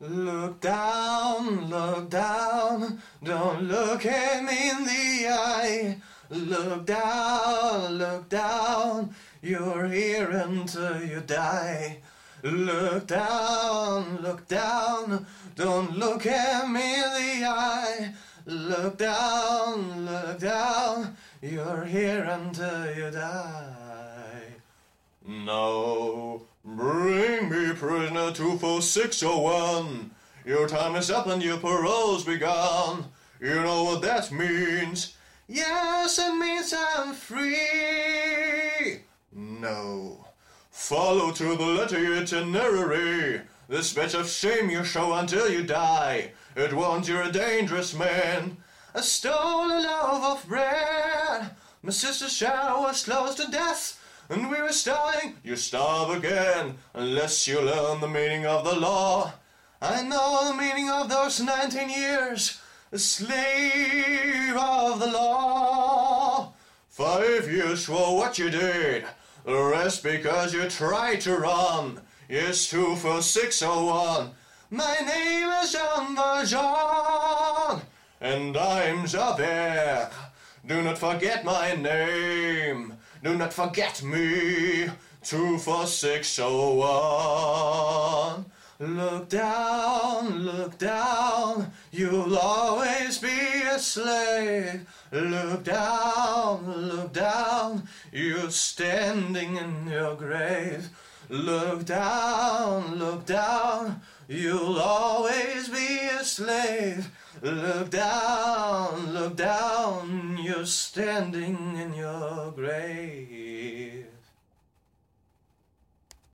Look down, look down, don't look me in the eye. Look down, look down, you're here until you die. Look down, look down, don't look me in the eye. Look down, look down, you're here until you die. Me prisoner 24601. Your time is up and your parole's begun. You know what that means. Yes, it means I'm free. No. Follow to the letter your itinerary. This bit of shame you show until you die. It warns you're a dangerous man. I stole a loaf of bread. My sister's shower was close to death. And we were starving, you starve again, unless you learn the meaning of the law. I know the meaning of those 19 years, a slave of the law. Five years for what you did, the rest because you tried to run. Yes, two for 601. My name is Jean Valjean, and I'm Javert. Do not forget my name. Do not forget me. Two for six oh one. Look down, look down. You'll always be a slave. Look down, look down. You're standing in your grave. Look down, look down. You'll always be slave. Look down, look down. You're standing in your grave.